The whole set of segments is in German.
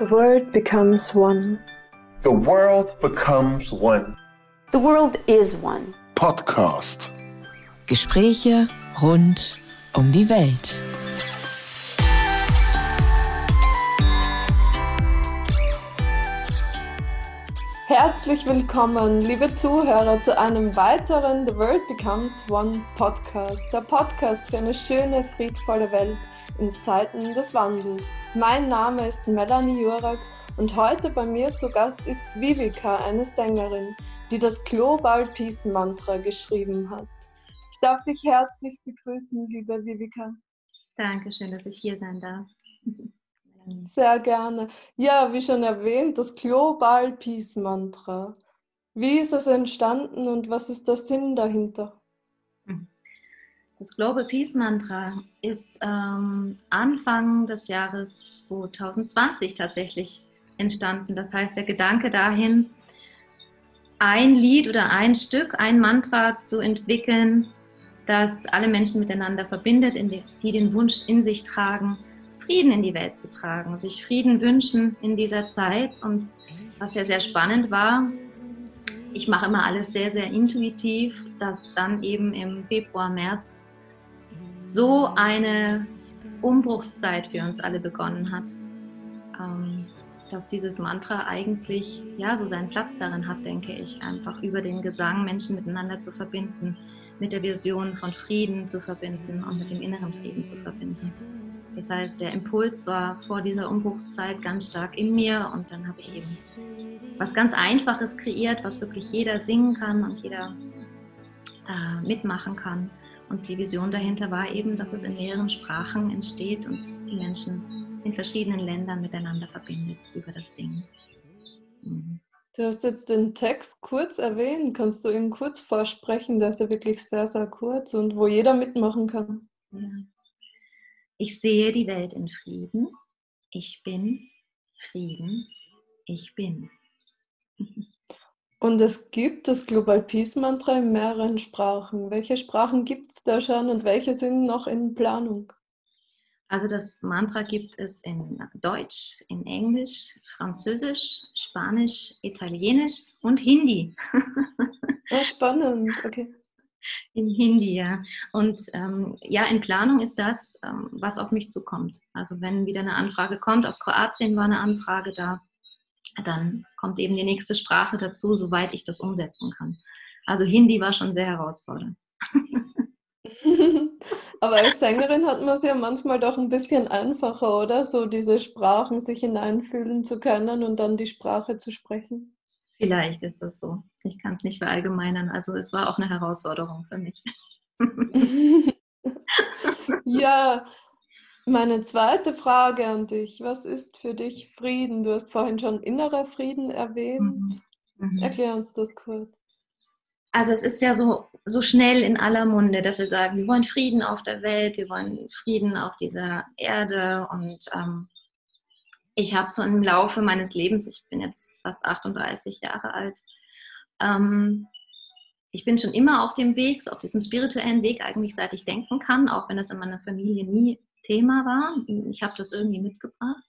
The world becomes one. The world becomes one. The world is one. Podcast. Gespräche rund um die Welt. Herzlich willkommen, liebe Zuhörer, zu einem weiteren The World Becomes One Podcast. Der Podcast für eine schöne, friedvolle Welt in Zeiten des Wandels. Mein Name ist Melanie Jurak und heute bei mir zu Gast ist Vivika, eine Sängerin, die das Global Peace Mantra geschrieben hat. Ich darf dich herzlich begrüßen, liebe Vivika. Dankeschön, dass ich hier sein darf. Sehr gerne. Ja, wie schon erwähnt, das Global Peace Mantra. Wie ist es entstanden und was ist der Sinn dahinter? Das Global Peace Mantra ist ähm, Anfang des Jahres 2020 tatsächlich entstanden. Das heißt, der Gedanke dahin, ein Lied oder ein Stück, ein Mantra zu entwickeln, das alle Menschen miteinander verbindet, die den Wunsch in sich tragen, Frieden in die Welt zu tragen, sich Frieden wünschen in dieser Zeit. Und was ja sehr spannend war, ich mache immer alles sehr, sehr intuitiv, dass dann eben im Februar, März so eine Umbruchszeit für uns alle begonnen hat, ähm, dass dieses Mantra eigentlich ja so seinen Platz darin hat, denke ich, einfach über den Gesang Menschen miteinander zu verbinden, mit der Vision von Frieden zu verbinden und mit dem inneren Frieden zu verbinden. Das heißt, der Impuls war vor dieser Umbruchszeit ganz stark in mir und dann habe ich eben was ganz Einfaches kreiert, was wirklich jeder singen kann und jeder äh, mitmachen kann. Und die Vision dahinter war eben, dass es in mehreren Sprachen entsteht und die Menschen in verschiedenen Ländern miteinander verbindet über das Singen. Mhm. Du hast jetzt den Text kurz erwähnt. Kannst du ihn kurz vorsprechen? Der ist ja wirklich sehr, sehr kurz und wo jeder mitmachen kann. Ja. Ich sehe die Welt in Frieden. Ich bin Frieden. Ich bin. Und es gibt das Global Peace Mantra in mehreren Sprachen. Welche Sprachen gibt es da schon und welche sind noch in Planung? Also das Mantra gibt es in Deutsch, in Englisch, Französisch, Spanisch, Italienisch und Hindi. Oh, spannend, okay. In Hindi, ja. Und ähm, ja, in Planung ist das, ähm, was auf mich zukommt. Also wenn wieder eine Anfrage kommt, aus Kroatien war eine Anfrage da, dann kommt eben die nächste Sprache dazu, soweit ich das umsetzen kann. Also Hindi war schon sehr herausfordernd. Aber als Sängerin hat man es ja manchmal doch ein bisschen einfacher, oder? So diese Sprachen sich hineinfühlen zu können und dann die Sprache zu sprechen. Vielleicht ist das so. Ich kann es nicht verallgemeinern. Also es war auch eine Herausforderung für mich. ja, meine zweite Frage an dich. Was ist für dich Frieden? Du hast vorhin schon innerer Frieden erwähnt. Mhm. Mhm. Erklär uns das kurz. Also es ist ja so, so schnell in aller Munde, dass wir sagen, wir wollen Frieden auf der Welt, wir wollen Frieden auf dieser Erde und ähm, ich habe so im Laufe meines Lebens, ich bin jetzt fast 38 Jahre alt, ähm, ich bin schon immer auf dem Weg, so auf diesem spirituellen Weg eigentlich, seit ich denken kann, auch wenn das in meiner Familie nie Thema war. Ich habe das irgendwie mitgebracht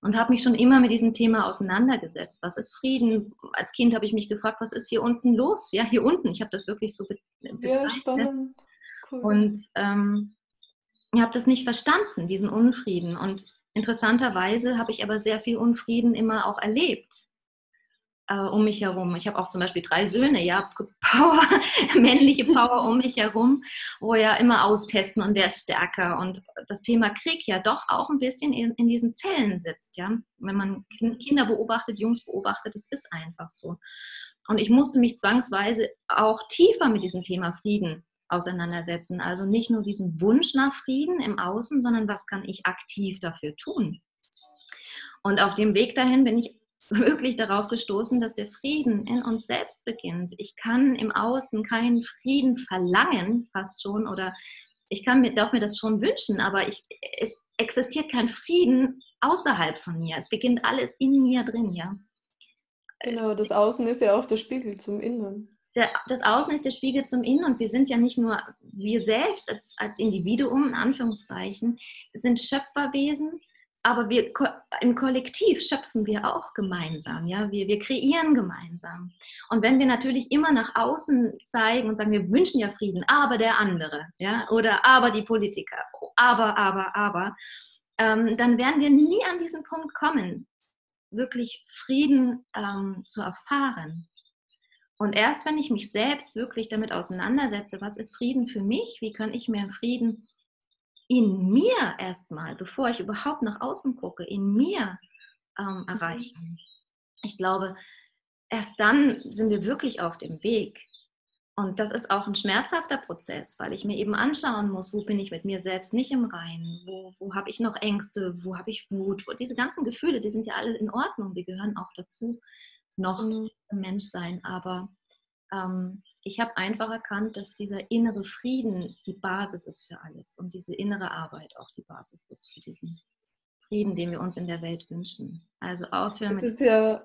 und habe mich schon immer mit diesem Thema auseinandergesetzt. Was ist Frieden? Als Kind habe ich mich gefragt, was ist hier unten los? Ja, hier unten. Ich habe das wirklich so bezeichnet. Ja, spannend. Cool. Und ähm, ich habe das nicht verstanden, diesen Unfrieden. Und Interessanterweise habe ich aber sehr viel Unfrieden immer auch erlebt äh, um mich herum. Ich habe auch zum Beispiel drei Söhne, ja, Power, männliche Power um mich herum, wo ja immer austesten und wer ist stärker. Und das Thema Krieg ja doch auch ein bisschen in, in diesen Zellen sitzt, ja. Wenn man Kinder beobachtet, Jungs beobachtet, das ist einfach so. Und ich musste mich zwangsweise auch tiefer mit diesem Thema Frieden auseinandersetzen. Also nicht nur diesen Wunsch nach Frieden im Außen, sondern was kann ich aktiv dafür tun? Und auf dem Weg dahin bin ich wirklich darauf gestoßen, dass der Frieden in uns selbst beginnt. Ich kann im Außen keinen Frieden verlangen, fast schon, oder ich kann mir, darf mir das schon wünschen, aber ich, es existiert kein Frieden außerhalb von mir. Es beginnt alles in mir drin, ja. Genau, das Außen ist ja auch der Spiegel zum Inneren das Außen ist der Spiegel zum Innen und wir sind ja nicht nur wir selbst als, als Individuum, in Anführungszeichen, sind Schöpferwesen, aber wir im Kollektiv schöpfen wir auch gemeinsam, ja, wir, wir kreieren gemeinsam. Und wenn wir natürlich immer nach außen zeigen und sagen, wir wünschen ja Frieden, aber der andere, ja, oder aber die Politiker, aber, aber, aber, ähm, dann werden wir nie an diesen Punkt kommen, wirklich Frieden ähm, zu erfahren. Und erst wenn ich mich selbst wirklich damit auseinandersetze, was ist Frieden für mich, wie kann ich mehr Frieden in mir erstmal, bevor ich überhaupt nach außen gucke, in mir ähm, mhm. erreichen. Ich glaube, erst dann sind wir wirklich auf dem Weg. Und das ist auch ein schmerzhafter Prozess, weil ich mir eben anschauen muss, wo bin ich mit mir selbst nicht im Reinen, wo, wo habe ich noch Ängste, wo habe ich Wut. Und diese ganzen Gefühle, die sind ja alle in Ordnung, die gehören auch dazu, noch mhm. Menschsein. Aber ähm, ich habe einfach erkannt, dass dieser innere Frieden die Basis ist für alles und diese innere Arbeit auch die Basis ist für diesen Frieden, den wir uns in der Welt wünschen. Also aufhören es ist ja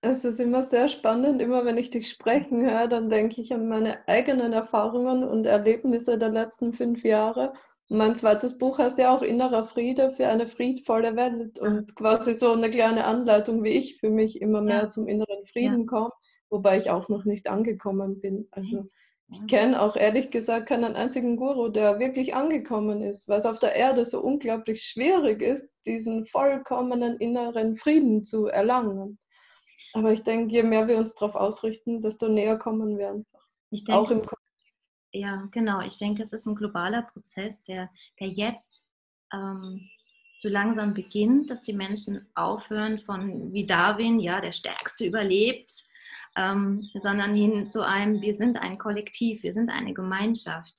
es ist immer sehr spannend, immer wenn ich dich sprechen höre, dann denke ich an meine eigenen Erfahrungen und Erlebnisse der letzten fünf Jahre. Und mein zweites Buch heißt ja auch Innerer Friede für eine friedvolle Welt und quasi so eine kleine Anleitung, wie ich für mich immer mehr ja. zum inneren Frieden ja. komme wobei ich auch noch nicht angekommen bin. Also ich kenne auch ehrlich gesagt keinen einzigen Guru, der wirklich angekommen ist, weil es auf der Erde so unglaublich schwierig ist, diesen vollkommenen inneren Frieden zu erlangen. Aber ich denke, je mehr wir uns darauf ausrichten, desto näher kommen wir einfach. Denke, auch im Ja, genau. Ich denke, es ist ein globaler Prozess, der, der jetzt ähm, so langsam beginnt, dass die Menschen aufhören von wie Darwin, ja, der Stärkste überlebt, ähm, sondern hin zu einem, wir sind ein Kollektiv, wir sind eine Gemeinschaft.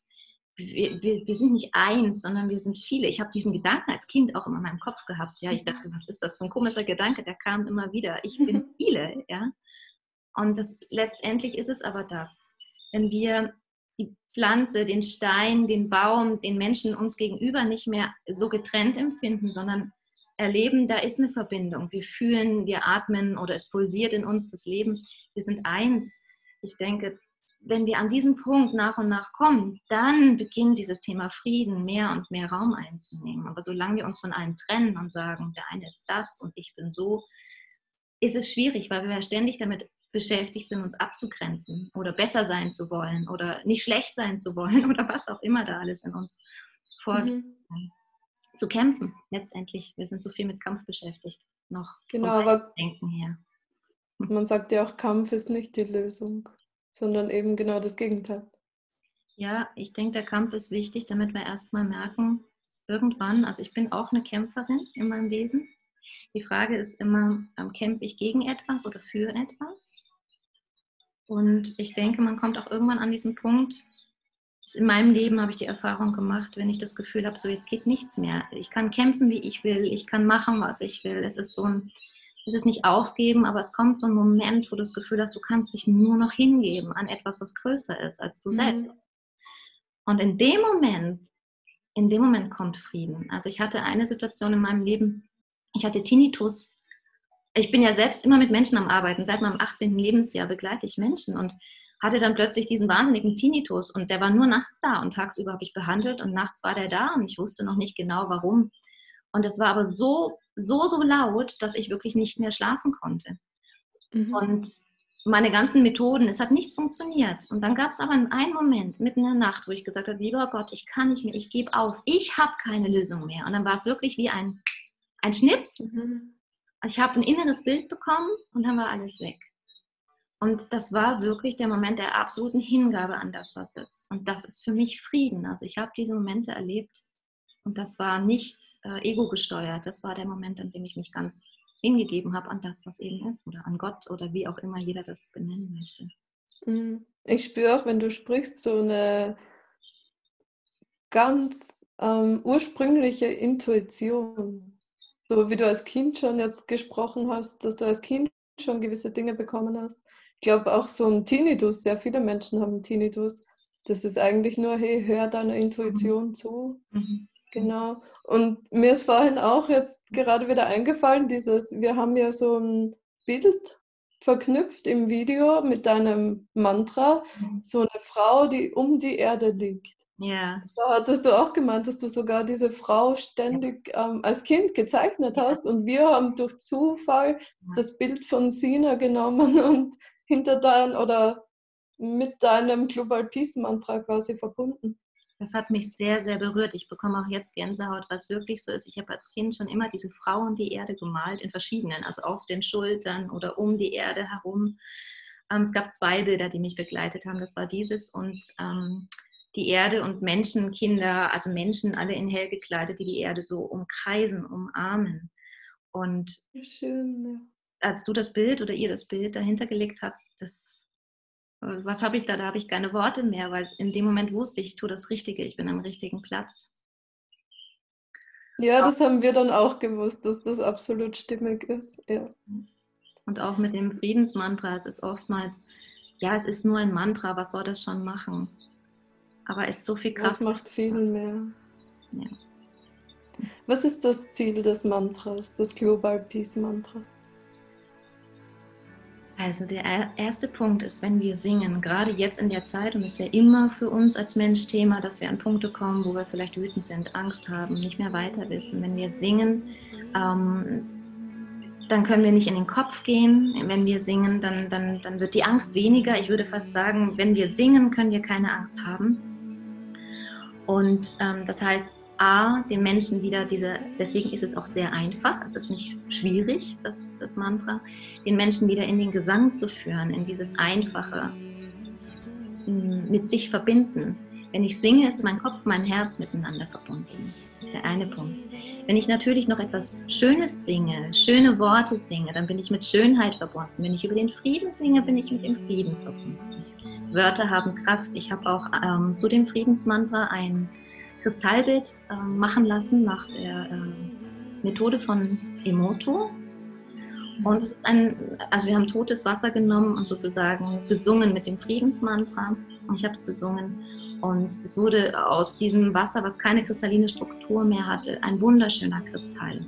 Wir, wir, wir sind nicht eins, sondern wir sind viele. Ich habe diesen Gedanken als Kind auch immer in meinem Kopf gehabt. Ja, ich dachte, was ist das für ein komischer Gedanke? Der kam immer wieder. Ich bin viele, ja. Und das, letztendlich ist es aber das. Wenn wir die Pflanze, den Stein, den Baum, den Menschen uns gegenüber nicht mehr so getrennt empfinden, sondern erleben, da ist eine Verbindung. Wir fühlen, wir atmen oder es pulsiert in uns das Leben. Wir sind eins. Ich denke, wenn wir an diesen Punkt nach und nach kommen, dann beginnt dieses Thema Frieden mehr und mehr Raum einzunehmen. Aber solange wir uns von einem trennen und sagen, der eine ist das und ich bin so, ist es schwierig, weil wir ständig damit beschäftigt sind, uns abzugrenzen oder besser sein zu wollen oder nicht schlecht sein zu wollen oder was auch immer da alles in uns vorgeht. Mhm zu kämpfen, letztendlich. Wir sind so viel mit Kampf beschäftigt, noch. Genau, aber Denken her. Man sagt ja auch, Kampf ist nicht die Lösung, sondern eben genau das Gegenteil. Ja, ich denke, der Kampf ist wichtig, damit wir erstmal merken, irgendwann, also ich bin auch eine Kämpferin in meinem Wesen. Die Frage ist immer, ähm, kämpfe ich gegen etwas oder für etwas? Und ich denke, man kommt auch irgendwann an diesen Punkt, in meinem Leben habe ich die Erfahrung gemacht, wenn ich das Gefühl habe, so jetzt geht nichts mehr. Ich kann kämpfen, wie ich will, ich kann machen, was ich will. Es ist so ein, es ist nicht aufgeben, aber es kommt so ein Moment, wo du das Gefühl hast, du kannst dich nur noch hingeben an etwas, was größer ist als du mhm. selbst. Und in dem Moment, in dem Moment kommt Frieden. Also ich hatte eine Situation in meinem Leben, ich hatte Tinnitus. Ich bin ja selbst immer mit Menschen am Arbeiten. Seit meinem 18. Lebensjahr begleite ich Menschen und hatte dann plötzlich diesen wahnsinnigen Tinnitus und der war nur nachts da und tagsüber habe ich behandelt und nachts war der da und ich wusste noch nicht genau warum. Und es war aber so, so, so laut, dass ich wirklich nicht mehr schlafen konnte. Mhm. Und meine ganzen Methoden, es hat nichts funktioniert. Und dann gab es aber einen Moment mitten in der Nacht, wo ich gesagt habe, lieber Gott, ich kann nicht mehr, ich gebe auf, ich habe keine Lösung mehr. Und dann war es wirklich wie ein, ein Schnips. Mhm. Ich habe ein inneres Bild bekommen und dann war alles weg. Und das war wirklich der Moment der absoluten Hingabe an das, was ist. Und das ist für mich Frieden. Also ich habe diese Momente erlebt und das war nicht äh, ego gesteuert. Das war der Moment, an dem ich mich ganz hingegeben habe an das, was eben ist oder an Gott oder wie auch immer jeder das benennen möchte. Mhm. Ich spüre auch, wenn du sprichst, so eine ganz ähm, ursprüngliche Intuition. So wie du als Kind schon jetzt gesprochen hast, dass du als Kind schon gewisse Dinge bekommen hast ich glaube auch so ein Tinnitus, sehr viele Menschen haben Tinnitus. Das ist eigentlich nur, hey, hör deiner Intuition mhm. zu. Mhm. Genau. Und mir ist vorhin auch jetzt gerade wieder eingefallen, dieses, wir haben ja so ein Bild verknüpft im Video mit deinem Mantra, mhm. so eine Frau, die um die Erde liegt. Ja. Da hattest du auch gemeint, dass du sogar diese Frau ständig ähm, als Kind gezeichnet hast und wir haben durch Zufall das Bild von Sina genommen und hinter dein oder mit deinem Global Peace Mantra quasi verbunden. Das hat mich sehr, sehr berührt. Ich bekomme auch jetzt Gänsehaut, was wirklich so ist. Ich habe als Kind schon immer diese Frau und die Erde gemalt in verschiedenen, also auf den Schultern oder um die Erde herum. Ähm, es gab zwei Bilder, die mich begleitet haben. Das war dieses und ähm, die Erde und Menschen, Kinder, also Menschen alle in hell gekleidet, die die Erde so umkreisen, umarmen. Und Schön. Als du das Bild oder ihr das Bild dahinter gelegt habt, das, äh, was habe ich da? Da habe ich keine Worte mehr, weil in dem Moment wusste ich, ich tue das Richtige, ich bin am richtigen Platz. Ja, das haben wir dann auch gewusst, dass das absolut stimmig ist. Ja. Und auch mit dem Friedensmantra, es ist oftmals, ja, es ist nur ein Mantra, was soll das schon machen? Aber es ist so viel Kraft. Das macht viel mehr. Ja. Was ist das Ziel des Mantras, des Global Peace Mantras? Also der erste Punkt ist, wenn wir singen, gerade jetzt in der Zeit, und es ist ja immer für uns als Mensch Thema, dass wir an Punkte kommen, wo wir vielleicht wütend sind, Angst haben, nicht mehr weiter wissen. Wenn wir singen, ähm, dann können wir nicht in den Kopf gehen. Wenn wir singen, dann, dann, dann wird die Angst weniger. Ich würde fast sagen, wenn wir singen, können wir keine Angst haben. Und ähm, das heißt, A, den Menschen wieder diese, deswegen ist es auch sehr einfach, es ist nicht schwierig, das, das Mantra, den Menschen wieder in den Gesang zu führen, in dieses Einfache, mit sich verbinden. Wenn ich singe, ist mein Kopf, mein Herz miteinander verbunden. Das ist der eine Punkt. Wenn ich natürlich noch etwas Schönes singe, schöne Worte singe, dann bin ich mit Schönheit verbunden. Wenn ich über den Frieden singe, bin ich mit dem Frieden verbunden. Wörter haben Kraft. Ich habe auch ähm, zu dem Friedensmantra ein Kristallbild äh, machen lassen nach der äh, Methode von Emoto. Und es ist ein, also wir haben totes Wasser genommen und sozusagen besungen mit dem Friedensmantra. Und ich habe es besungen. Und es wurde aus diesem Wasser, was keine kristalline Struktur mehr hatte, ein wunderschöner Kristall.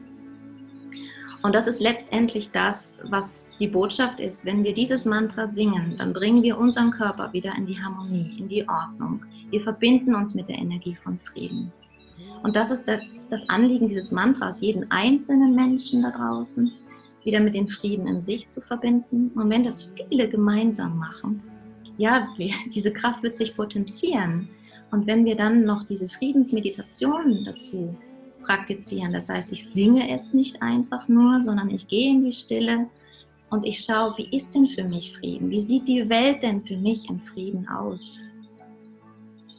Und das ist letztendlich das, was die Botschaft ist. Wenn wir dieses Mantra singen, dann bringen wir unseren Körper wieder in die Harmonie, in die Ordnung. Wir verbinden uns mit der Energie von Frieden. Und das ist das Anliegen dieses Mantras, jeden einzelnen Menschen da draußen wieder mit dem Frieden in sich zu verbinden. Und wenn das viele gemeinsam machen, ja, diese Kraft wird sich potenzieren. Und wenn wir dann noch diese Friedensmeditation dazu praktizieren. Das heißt, ich singe es nicht einfach nur, sondern ich gehe in die Stille und ich schaue, wie ist denn für mich Frieden? Wie sieht die Welt denn für mich in Frieden aus?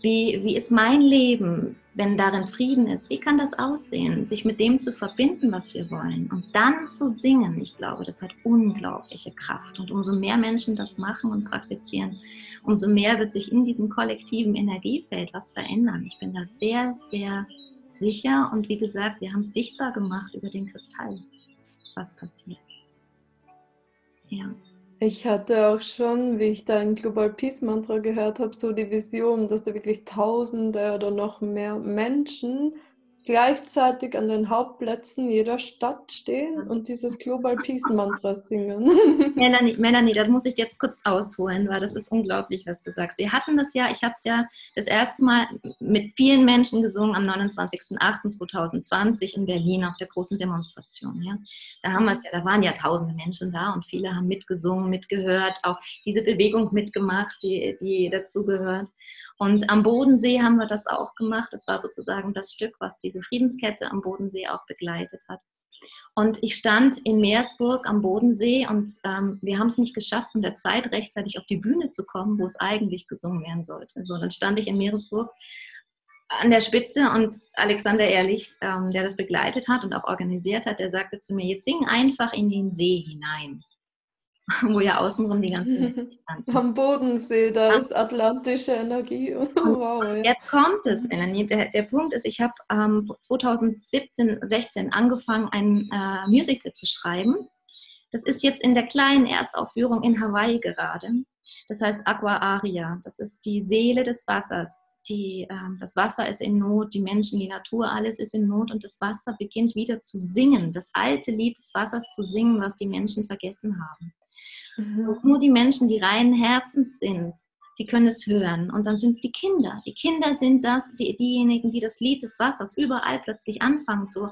Wie, wie ist mein Leben, wenn darin Frieden ist? Wie kann das aussehen? Sich mit dem zu verbinden, was wir wollen und dann zu singen, ich glaube, das hat unglaubliche Kraft. Und umso mehr Menschen das machen und praktizieren, umso mehr wird sich in diesem kollektiven Energiefeld was verändern. Ich bin da sehr, sehr sicher und wie gesagt, wir haben es sichtbar gemacht über den Kristall, was passiert. Ja. Ich hatte auch schon, wie ich dein Global Peace Mantra gehört habe, so die Vision, dass da wirklich Tausende oder noch mehr Menschen gleichzeitig an den Hauptplätzen jeder Stadt stehen und dieses Global Peace Mantra singen. Melanie, Melanie, das muss ich jetzt kurz ausholen, weil das ist unglaublich, was du sagst. Wir hatten das ja, ich habe es ja das erste Mal mit vielen Menschen gesungen am 29.08.2020 in Berlin auf der großen Demonstration. Ja. Da haben wir ja, da waren ja tausende Menschen da und viele haben mitgesungen, mitgehört, auch diese Bewegung mitgemacht, die, die dazugehört. Und am Bodensee haben wir das auch gemacht. Das war sozusagen das Stück, was die diese Friedenskette am Bodensee auch begleitet hat. Und ich stand in Meersburg am Bodensee und ähm, wir haben es nicht geschafft, von der Zeit rechtzeitig auf die Bühne zu kommen, wo es eigentlich gesungen werden sollte. So, dann stand ich in Meeresburg an der Spitze und Alexander Ehrlich, ähm, der das begleitet hat und auch organisiert hat, der sagte zu mir, jetzt sing einfach in den See hinein. wo ja außenrum die ganzen Am Bodensee, da ist atlantische Energie. wow, ja. Jetzt kommt es, Melanie. Der, der Punkt ist, ich habe ähm, 2017, 16 angefangen, ein äh, Musical zu schreiben. Das ist jetzt in der kleinen Erstaufführung in Hawaii gerade. Das heißt Aqua Aria. Das ist die Seele des Wassers. Die, äh, das Wasser ist in Not, die Menschen, die Natur, alles ist in Not und das Wasser beginnt wieder zu singen, das alte Lied des Wassers zu singen, was die Menschen vergessen haben. Mhm. Nur die Menschen, die reinen Herzens sind, Sie können es hören. Und dann sind es die Kinder. Die Kinder sind das, die, diejenigen, die das Lied des Wassers überall plötzlich anfangen zu,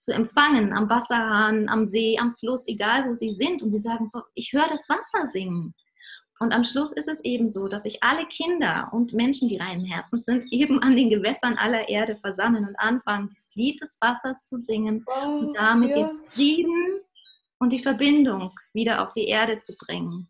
zu empfangen, am Wasserhahn, am See, am Fluss, egal wo sie sind. Und sie sagen, ich höre das Wasser singen. Und am Schluss ist es eben so, dass sich alle Kinder und Menschen, die reinen Herzens sind, eben an den Gewässern aller Erde versammeln und anfangen, das Lied des Wassers zu singen und damit ja. den Frieden und die Verbindung wieder auf die Erde zu bringen.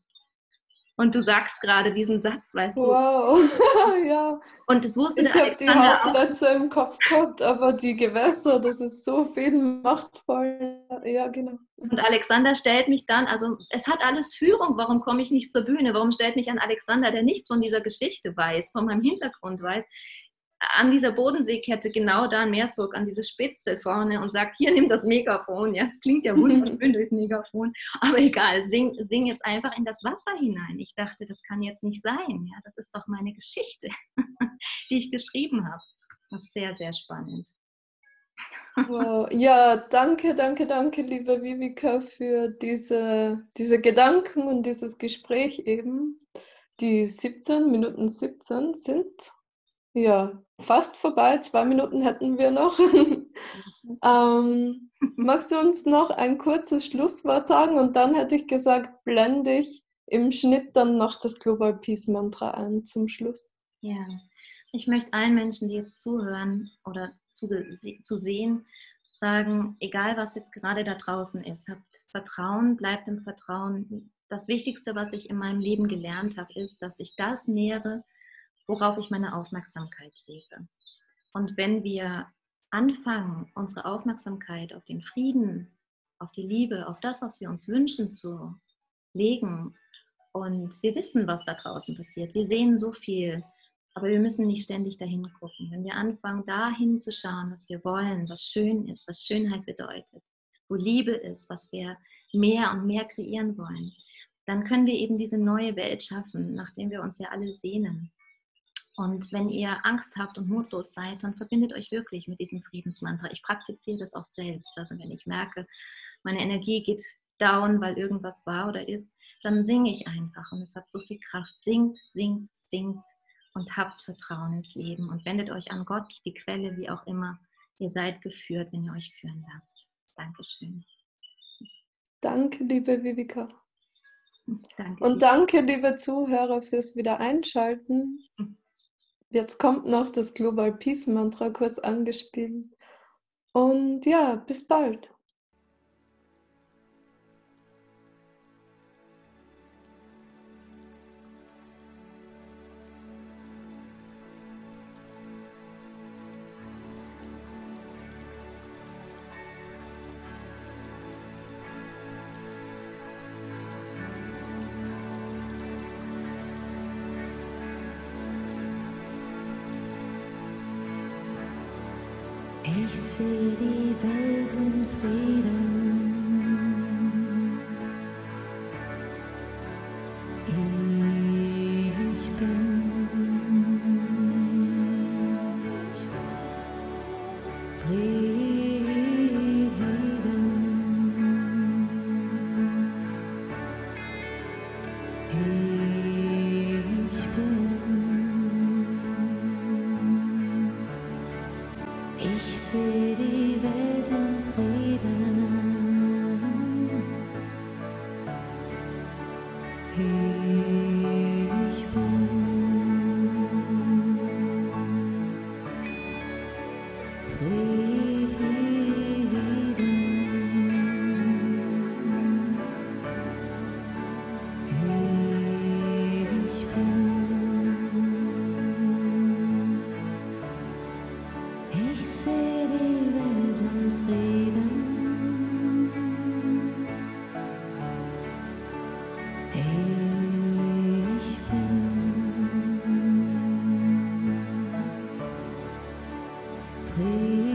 Und du sagst gerade diesen Satz, weißt du? Wow, ja. Und das wusste ich der Alexander Ich habe die Hauptplätze im Kopf gehabt, aber die Gewässer, das ist so viel machtvoll. Ja, genau. Und Alexander stellt mich dann, also es hat alles Führung, warum komme ich nicht zur Bühne? Warum stellt mich an Alexander, der nichts von dieser Geschichte weiß, von meinem Hintergrund weiß, an dieser Bodenseekette, genau da in Meersburg, an diese Spitze vorne und sagt, hier nimm das Megafon. Ja, es klingt ja wunderschön durchs Megafon, aber egal, sing, sing jetzt einfach in das Wasser hinein. Ich dachte, das kann jetzt nicht sein. Ja, das ist doch meine Geschichte, die ich geschrieben habe. Das ist sehr, sehr spannend. Wow. Ja, danke, danke, danke, liebe Vivika, für diese, diese Gedanken und dieses Gespräch eben. Die 17 Minuten 17 sind ja, fast vorbei. Zwei Minuten hätten wir noch. ähm, magst du uns noch ein kurzes Schlusswort sagen? Und dann hätte ich gesagt, blende ich im Schnitt dann noch das Global Peace Mantra ein zum Schluss. Ja, ich möchte allen Menschen, die jetzt zuhören oder zu, zu sehen, sagen, egal was jetzt gerade da draußen ist, habt Vertrauen, bleibt im Vertrauen. Das Wichtigste, was ich in meinem Leben gelernt habe, ist, dass ich das nähere, worauf ich meine Aufmerksamkeit lege. Und wenn wir anfangen, unsere Aufmerksamkeit auf den Frieden, auf die Liebe, auf das, was wir uns wünschen zu legen, und wir wissen, was da draußen passiert, wir sehen so viel, aber wir müssen nicht ständig dahin gucken. Wenn wir anfangen, dahin zu schauen, was wir wollen, was schön ist, was Schönheit bedeutet, wo Liebe ist, was wir mehr und mehr kreieren wollen, dann können wir eben diese neue Welt schaffen, nachdem wir uns ja alle sehnen. Und wenn ihr Angst habt und mutlos seid, dann verbindet euch wirklich mit diesem Friedensmantra. Ich praktiziere das auch selbst. Also wenn ich merke, meine Energie geht down, weil irgendwas war oder ist, dann singe ich einfach und es hat so viel Kraft. Singt, singt, singt und habt Vertrauen ins Leben und wendet euch an Gott, die Quelle, wie auch immer. Ihr seid geführt, wenn ihr euch führen lasst. Dankeschön. Danke, liebe Vivika. Danke. Und danke, liebe Zuhörer, fürs Wiedereinschalten. Hm. Jetzt kommt noch das Global Peace Mantra kurz angespielt. Und ja, bis bald. Ich sehe die Welt in Frieden. Ich bin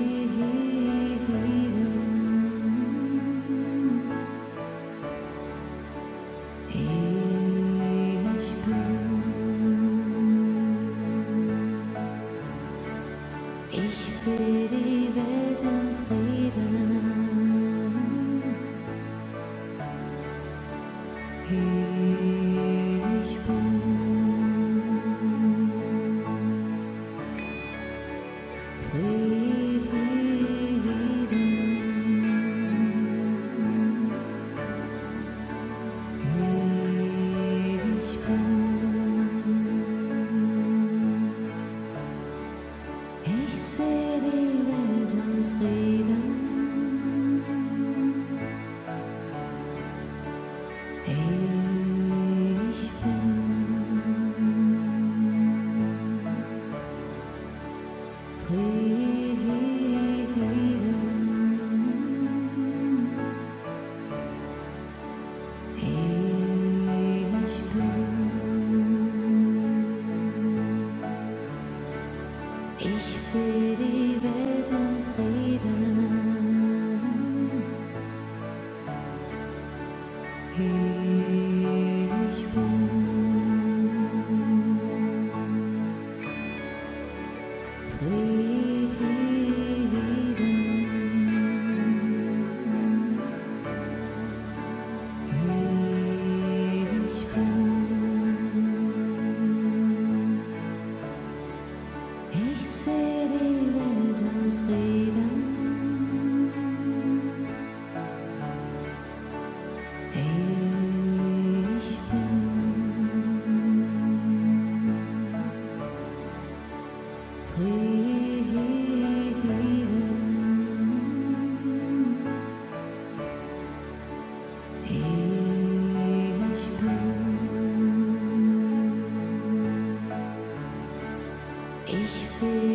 see.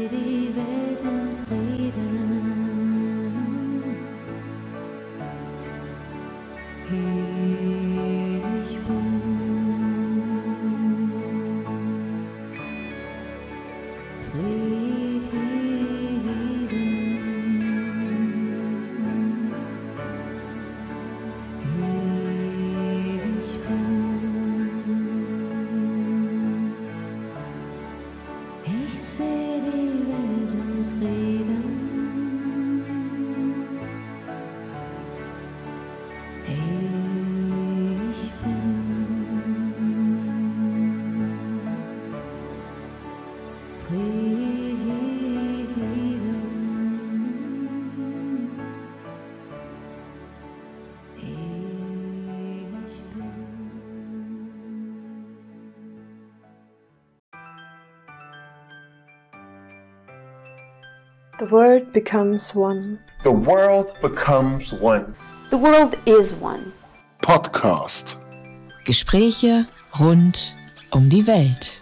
world becomes one. The world becomes one. The world is one. Podcast. Gespräche rund um die Welt.